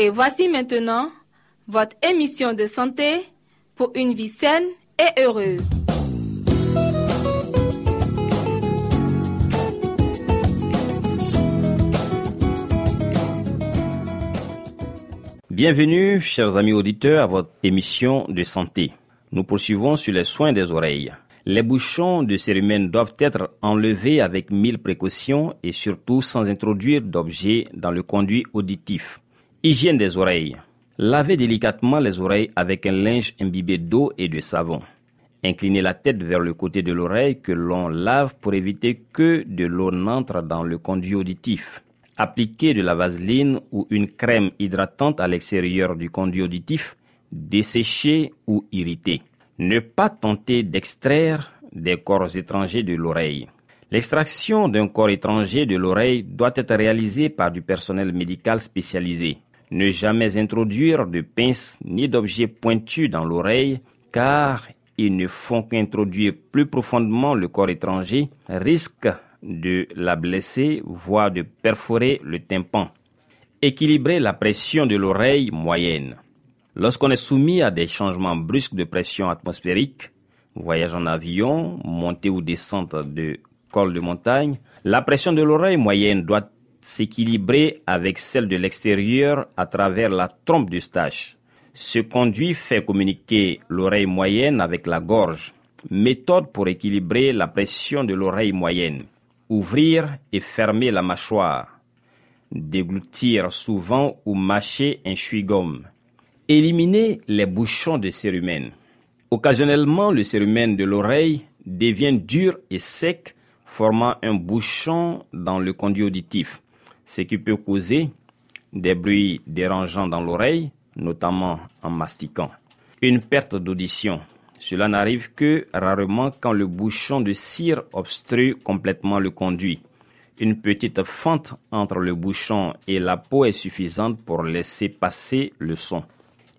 Et voici maintenant votre émission de santé pour une vie saine et heureuse. Bienvenue, chers amis auditeurs, à votre émission de santé. Nous poursuivons sur les soins des oreilles. Les bouchons de cérumen doivent être enlevés avec mille précautions et surtout sans introduire d'objets dans le conduit auditif. Hygiène des oreilles. Lavez délicatement les oreilles avec un linge imbibé d'eau et de savon. Inclinez la tête vers le côté de l'oreille que l'on lave pour éviter que de l'eau n'entre dans le conduit auditif. Appliquez de la vaseline ou une crème hydratante à l'extérieur du conduit auditif, desséché ou irrité. Ne pas tenter d'extraire des corps étrangers de l'oreille. L'extraction d'un corps étranger de l'oreille doit être réalisée par du personnel médical spécialisé. Ne jamais introduire de pinces ni d'objets pointus dans l'oreille car ils ne font qu'introduire plus profondément le corps étranger, risque de la blesser, voire de perforer le tympan. Équilibrer la pression de l'oreille moyenne. Lorsqu'on est soumis à des changements brusques de pression atmosphérique, voyage en avion, montée ou descente de col de montagne, la pression de l'oreille moyenne doit s'équilibrer avec celle de l'extérieur à travers la trompe d'Eustache. Ce conduit fait communiquer l'oreille moyenne avec la gorge. Méthode pour équilibrer la pression de l'oreille moyenne. Ouvrir et fermer la mâchoire. Déglutir souvent ou mâcher un chewing-gum. Éliminer les bouchons de cérumen. Occasionnellement, le cérumen de l'oreille devient dur et sec, formant un bouchon dans le conduit auditif, ce qui peut causer des bruits dérangeants dans l'oreille, notamment en mastiquant. Une perte d'audition. Cela n'arrive que rarement quand le bouchon de cire obstrue complètement le conduit. Une petite fente entre le bouchon et la peau est suffisante pour laisser passer le son.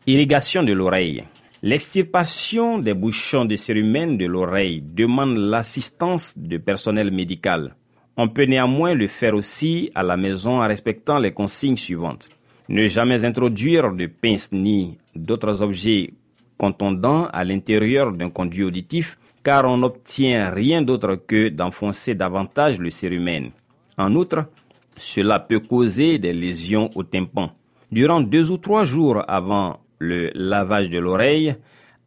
Irrigation de l'oreille. L'extirpation des bouchons de cérumen de l'oreille demande l'assistance de personnel médical. On peut néanmoins le faire aussi à la maison en respectant les consignes suivantes. Ne jamais introduire de pinces ni d'autres objets contondants à l'intérieur d'un conduit auditif car on n'obtient rien d'autre que d'enfoncer davantage le cérumen. En outre, cela peut causer des lésions au tympan. Durant deux ou trois jours avant le lavage de l'oreille,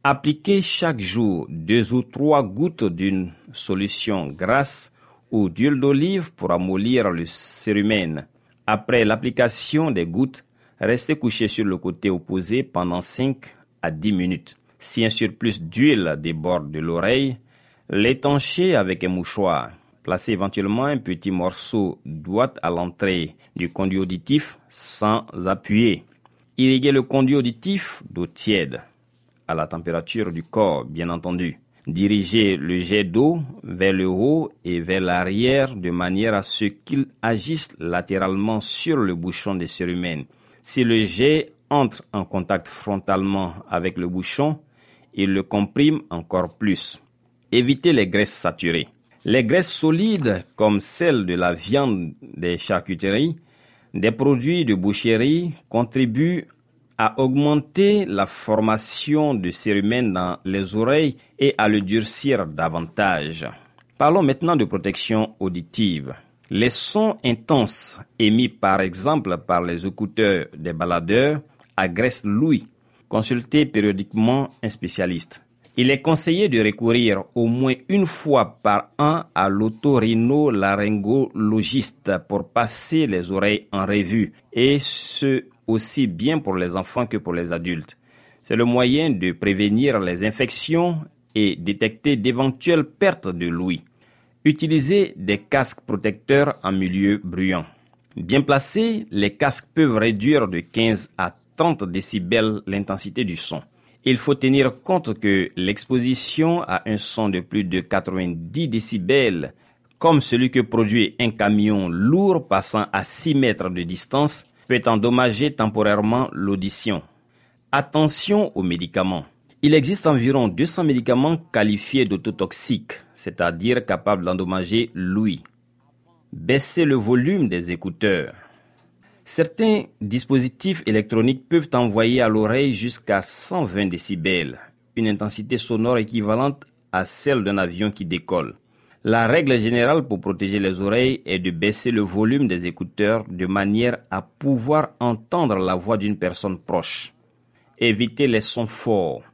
appliquez chaque jour deux ou trois gouttes d'une solution grasse ou d'huile d'olive pour amollir le cérumen. Après l'application des gouttes, restez couché sur le côté opposé pendant 5 à 10 minutes. Si un surplus d'huile déborde de l'oreille, l'étanchez avec un mouchoir. Placez éventuellement un petit morceau d'ouate à l'entrée du conduit auditif sans appuyer. Irriguez le conduit auditif d'eau tiède, à la température du corps, bien entendu. Dirigez le jet d'eau vers le haut et vers l'arrière de manière à ce qu'il agisse latéralement sur le bouchon des cérumen. Si le jet entre en contact frontalement avec le bouchon, il le comprime encore plus. Évitez les graisses saturées. Les graisses solides, comme celles de la viande des charcuteries, des produits de boucherie, contribuent à augmenter la formation de cérumen dans les oreilles et à le durcir davantage. Parlons maintenant de protection auditive. Les sons intenses émis par exemple par les écouteurs des baladeurs agressent l'ouïe. Consultez périodiquement un spécialiste. Il est conseillé de recourir au moins une fois par an à l'otorhino-laryngologiste pour passer les oreilles en revue et ce aussi bien pour les enfants que pour les adultes. C'est le moyen de prévenir les infections et détecter d'éventuelles pertes de l'ouïe. Utilisez des casques protecteurs en milieu bruyant. Bien placés, les casques peuvent réduire de 15 à 30 décibels l'intensité du son. Il faut tenir compte que l'exposition à un son de plus de 90 décibels, comme celui que produit un camion lourd passant à 6 mètres de distance, peut endommager temporairement l'audition. Attention aux médicaments. Il existe environ 200 médicaments qualifiés d'autotoxiques, c'est-à-dire capables d'endommager l'ouïe. Baissez le volume des écouteurs. Certains dispositifs électroniques peuvent envoyer à l'oreille jusqu'à 120 décibels, une intensité sonore équivalente à celle d'un avion qui décolle. La règle générale pour protéger les oreilles est de baisser le volume des écouteurs de manière à pouvoir entendre la voix d'une personne proche. Évitez les sons forts.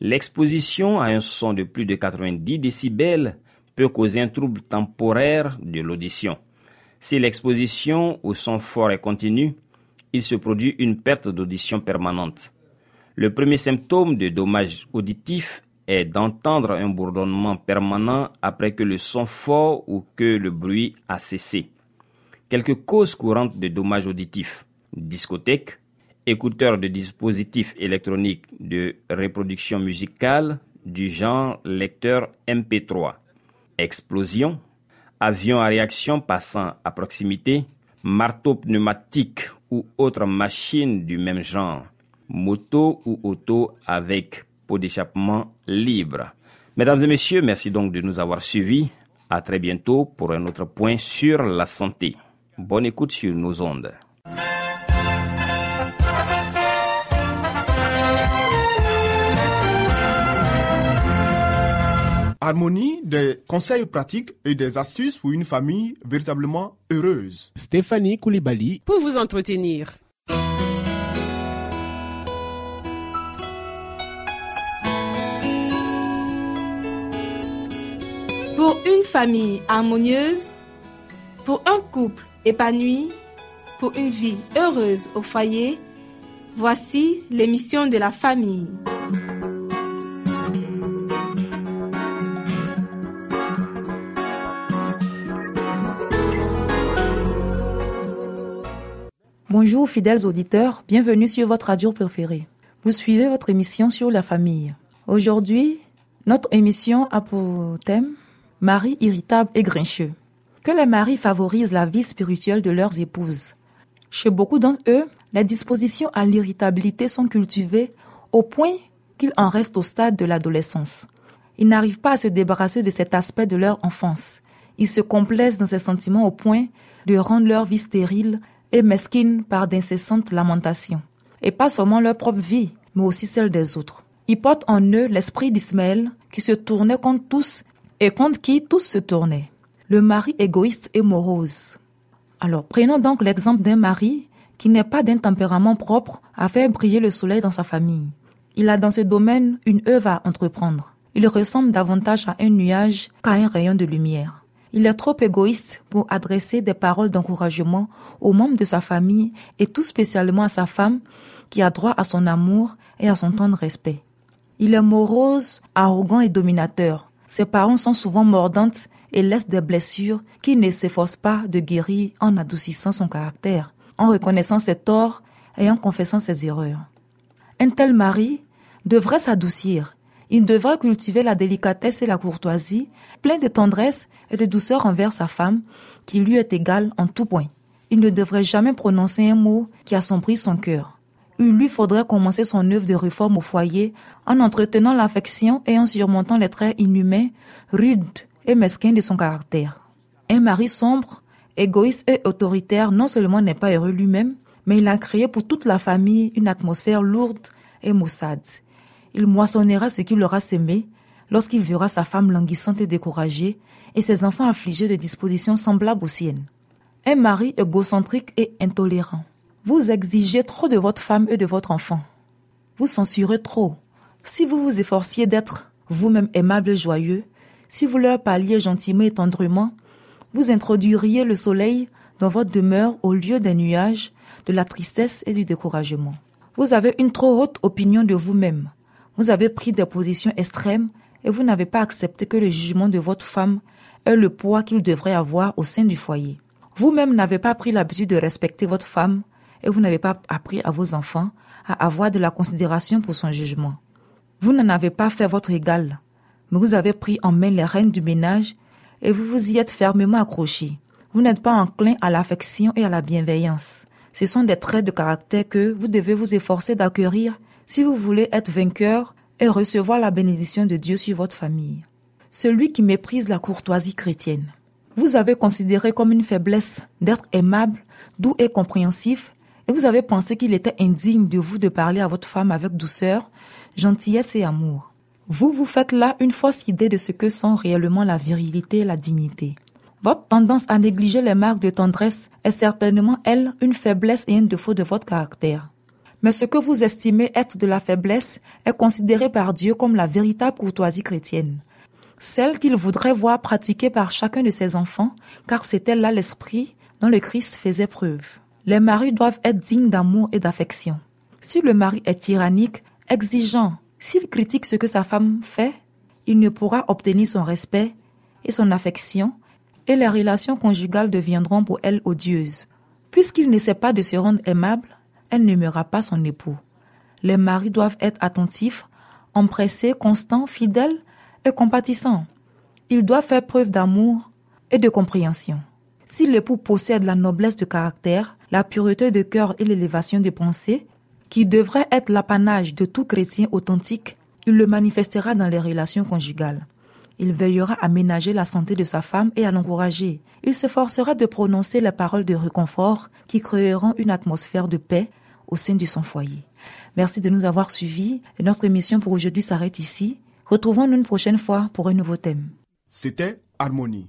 L'exposition à un son de plus de 90 décibels peut causer un trouble temporaire de l'audition. Si l'exposition au son fort est continue, il se produit une perte d'audition permanente. Le premier symptôme de dommage auditif est d'entendre un bourdonnement permanent après que le son fort ou que le bruit a cessé. Quelques causes courantes de dommages auditifs discothèque, écouteurs de dispositifs électroniques de reproduction musicale du genre lecteur MP3, explosion, avion à réaction passant à proximité, marteau pneumatique ou autre machine du même genre, moto ou auto avec pot d'échappement libre. Mesdames et messieurs, merci donc de nous avoir suivis. À très bientôt pour un autre point sur la santé. Bonne écoute sur nos ondes. Harmonie, des conseils pratiques et des astuces pour une famille véritablement heureuse. Stéphanie Koulibaly pour vous entretenir. Une famille harmonieuse, pour un couple épanoui, pour une vie heureuse au foyer, voici l'émission de la famille. Bonjour fidèles auditeurs, bienvenue sur votre radio préférée. Vous suivez votre émission sur la famille. Aujourd'hui, notre émission a pour thème Marie irritable et grincheux. Que les maris favorisent la vie spirituelle de leurs épouses. Chez beaucoup d'entre eux, les dispositions à l'irritabilité sont cultivées au point qu'ils en restent au stade de l'adolescence. Ils n'arrivent pas à se débarrasser de cet aspect de leur enfance. Ils se complaisent dans ces sentiments au point de rendre leur vie stérile et mesquines par d'incessantes lamentations. Et pas seulement leur propre vie, mais aussi celle des autres. Ils portent en eux l'esprit d'Ismaël qui se tournait contre tous et contre qui tous se tournaient. Le mari égoïste et morose. Alors prenons donc l'exemple d'un mari qui n'est pas d'un tempérament propre à faire briller le soleil dans sa famille. Il a dans ce domaine une œuvre à entreprendre. Il ressemble davantage à un nuage qu'à un rayon de lumière. Il est trop égoïste pour adresser des paroles d'encouragement aux membres de sa famille et tout spécialement à sa femme qui a droit à son amour et à son temps de respect. Il est morose, arrogant et dominateur. Ses paroles sont souvent mordantes et laissent des blessures qu'il ne s'efforce pas de guérir en adoucissant son caractère, en reconnaissant ses torts et en confessant ses erreurs. Un tel mari devrait s'adoucir il devrait cultiver la délicatesse et la courtoisie, plein de tendresse et de douceur envers sa femme, qui lui est égale en tout point. Il ne devrait jamais prononcer un mot qui assombrit son cœur. Il lui faudrait commencer son œuvre de réforme au foyer en entretenant l'affection et en surmontant les traits inhumains, rudes et mesquins de son caractère. Un mari sombre, égoïste et autoritaire non seulement n'est pas heureux lui-même, mais il a créé pour toute la famille une atmosphère lourde et maussade il moissonnera ce qu'il aura semé lorsqu'il verra sa femme languissante et découragée et ses enfants affligés de dispositions semblables aux siennes. Un mari égocentrique et intolérant. Vous exigez trop de votre femme et de votre enfant. Vous censurez trop. Si vous vous efforciez d'être vous-même aimable et joyeux, si vous leur parliez gentiment et tendrement, vous introduiriez le soleil dans votre demeure au lieu des nuages, de la tristesse et du découragement. Vous avez une trop haute opinion de vous-même. Vous avez pris des positions extrêmes et vous n'avez pas accepté que le jugement de votre femme ait le poids qu'il devrait avoir au sein du foyer. Vous-même n'avez pas pris l'habitude de respecter votre femme et vous n'avez pas appris à vos enfants à avoir de la considération pour son jugement. Vous n'en avez pas fait votre égal, mais vous avez pris en main les rênes du ménage et vous vous y êtes fermement accroché. Vous n'êtes pas enclin à l'affection et à la bienveillance. Ce sont des traits de caractère que vous devez vous efforcer d'acquérir si vous voulez être vainqueur et recevoir la bénédiction de Dieu sur votre famille. Celui qui méprise la courtoisie chrétienne. Vous avez considéré comme une faiblesse d'être aimable, doux et compréhensif, et vous avez pensé qu'il était indigne de vous de parler à votre femme avec douceur, gentillesse et amour. Vous vous faites là une fausse idée de ce que sont réellement la virilité et la dignité. Votre tendance à négliger les marques de tendresse est certainement, elle, une faiblesse et un défaut de votre caractère. Mais ce que vous estimez être de la faiblesse est considéré par Dieu comme la véritable courtoisie chrétienne celle qu'il voudrait voir pratiquée par chacun de ses enfants, car c'était là l'esprit dont le Christ faisait preuve. Les maris doivent être dignes d'amour et d'affection. Si le mari est tyrannique, exigeant, s'il critique ce que sa femme fait, il ne pourra obtenir son respect et son affection, et les relations conjugales deviendront pour elle odieuses. Puisqu'il ne sait pas de se rendre aimable, elle n'aimera pas son époux. Les maris doivent être attentifs, empressés, constants, fidèles et compatissant. Il doit faire preuve d'amour et de compréhension. Si l'époux possède la noblesse de caractère, la pureté de cœur et l'élévation des pensées, qui devrait être l'apanage de tout chrétien authentique, il le manifestera dans les relations conjugales. Il veillera à ménager la santé de sa femme et à l'encourager. Il s'efforcera de prononcer les paroles de réconfort qui créeront une atmosphère de paix au sein de son foyer. Merci de nous avoir suivis. Notre émission pour aujourd'hui s'arrête ici. Retrouvons-nous une prochaine fois pour un nouveau thème. C'était Harmonie.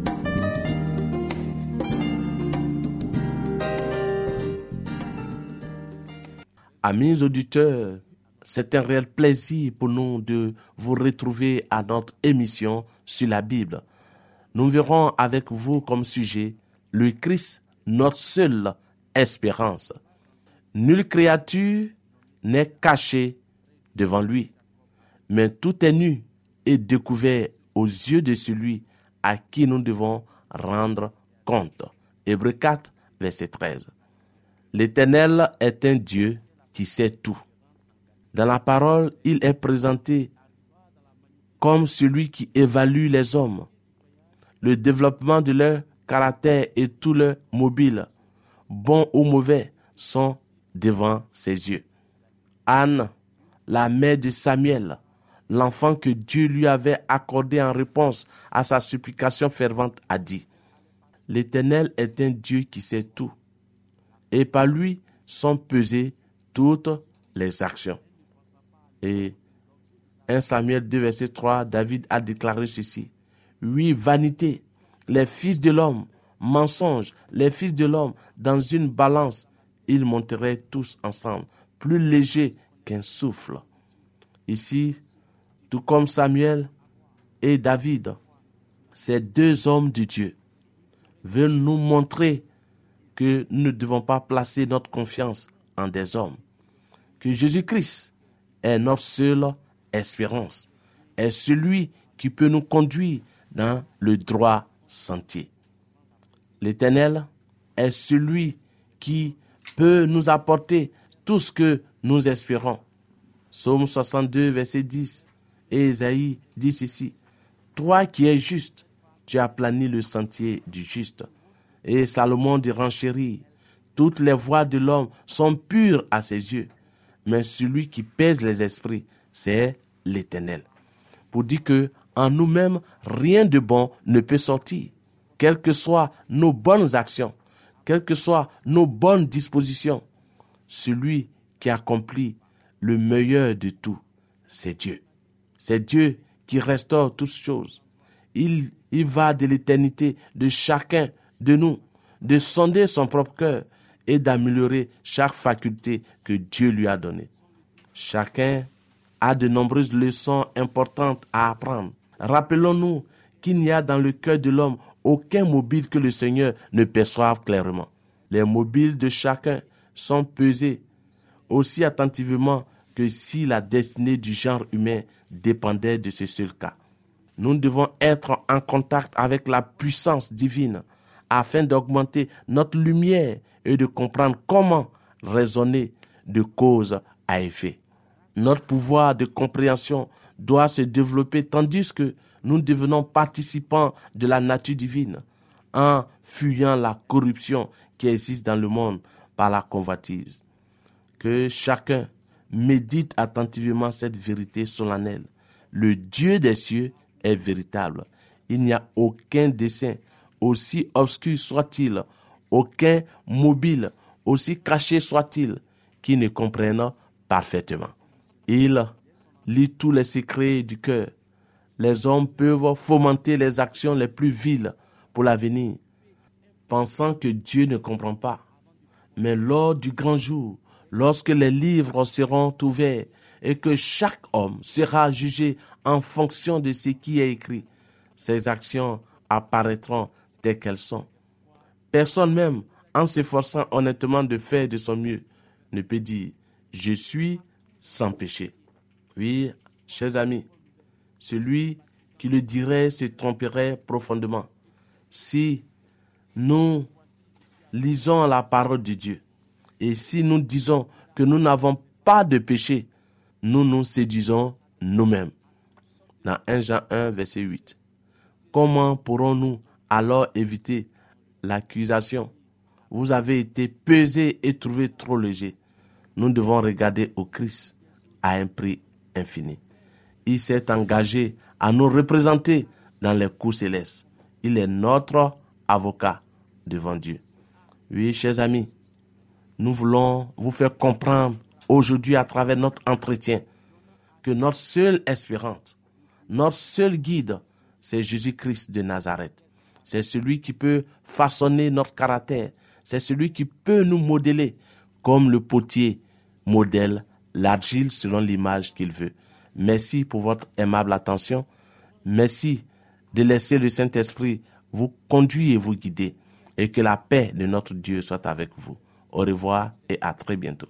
Amis auditeurs, c'est un réel plaisir pour nous de vous retrouver à notre émission sur la Bible. Nous verrons avec vous comme sujet le Christ, notre seule espérance. Nulle créature n'est cachée devant lui mais tout est nu et découvert aux yeux de celui à qui nous devons rendre compte. Hébreu 4, verset 13. L'Éternel est un Dieu qui sait tout. Dans la parole, il est présenté comme celui qui évalue les hommes. Le développement de leur caractère et tout leur mobile, bons ou mauvais, sont devant ses yeux. Anne, la mère de Samuel, l'enfant que Dieu lui avait accordé en réponse à sa supplication fervente, a dit, L'Éternel est un Dieu qui sait tout, et par lui sont pesées toutes les actions. Et 1 Samuel 2, verset 3, David a déclaré ceci. Oui, vanité, les fils de l'homme, mensonge, les fils de l'homme, dans une balance, ils monteraient tous ensemble, plus légers qu'un souffle. Ici, tout comme Samuel et David, ces deux hommes de Dieu veulent nous montrer que nous ne devons pas placer notre confiance en des hommes, que Jésus-Christ est notre seule espérance, est celui qui peut nous conduire dans le droit sentier. L'Éternel est celui qui peut nous apporter tout ce que nous espérons. Psaume 62, verset 10 et Isaïe disent ici, Toi qui es juste, tu as plané le sentier du juste. Et Salomon dit renchérit, toutes les voies de l'homme sont pures à ses yeux, mais celui qui pèse les esprits, c'est l'Éternel. Pour dire que en nous-mêmes, rien de bon ne peut sortir, quelles que soient nos bonnes actions, quelles que soient nos bonnes dispositions. Celui qui accomplit le meilleur de tout, c'est Dieu. C'est Dieu qui restaure toutes choses. Il, il va de l'éternité de chacun de nous, de sonder son propre cœur et d'améliorer chaque faculté que Dieu lui a donnée. Chacun a de nombreuses leçons importantes à apprendre. Rappelons-nous qu'il n'y a dans le cœur de l'homme aucun mobile que le Seigneur ne perçoive clairement. Les mobiles de chacun sont pesés aussi attentivement que si la destinée du genre humain dépendait de ce seul cas. Nous devons être en contact avec la puissance divine afin d'augmenter notre lumière et de comprendre comment raisonner de cause à effet. Notre pouvoir de compréhension doit se développer tandis que nous devenons participants de la nature divine en fuyant la corruption qui existe dans le monde par la convoitise. Que chacun médite attentivement cette vérité solennelle. Le Dieu des cieux est véritable. Il n'y a aucun dessein, aussi obscur soit-il, aucun mobile, aussi caché soit-il, qui ne comprenne parfaitement. Il lit tous les secrets du cœur. Les hommes peuvent fomenter les actions les plus viles pour l'avenir, pensant que Dieu ne comprend pas. Mais lors du grand jour, lorsque les livres seront ouverts et que chaque homme sera jugé en fonction de ce qui est écrit, ses actions apparaîtront telles qu'elles sont. Personne même, en s'efforçant honnêtement de faire de son mieux, ne peut dire je suis sans péché. Oui, chers amis, celui qui le dirait se tromperait profondément. Si nous lisons la parole de Dieu et si nous disons que nous n'avons pas de péché, nous nous séduisons nous-mêmes. Dans 1 Jean 1, verset 8. Comment pourrons-nous alors éviter l'accusation Vous avez été pesé et trouvé trop léger. Nous devons regarder au Christ à un prix infini. Il s'est engagé à nous représenter dans les coups célestes. Il est notre avocat devant Dieu. Oui, chers amis, nous voulons vous faire comprendre aujourd'hui à travers notre entretien que notre seule espérance, notre seul guide, c'est Jésus-Christ de Nazareth. C'est celui qui peut façonner notre caractère. C'est celui qui peut nous modeler comme le potier modèle l'argile selon l'image qu'il veut. Merci pour votre aimable attention. Merci de laisser le Saint-Esprit vous conduire et vous guider. Et que la paix de notre Dieu soit avec vous. Au revoir et à très bientôt.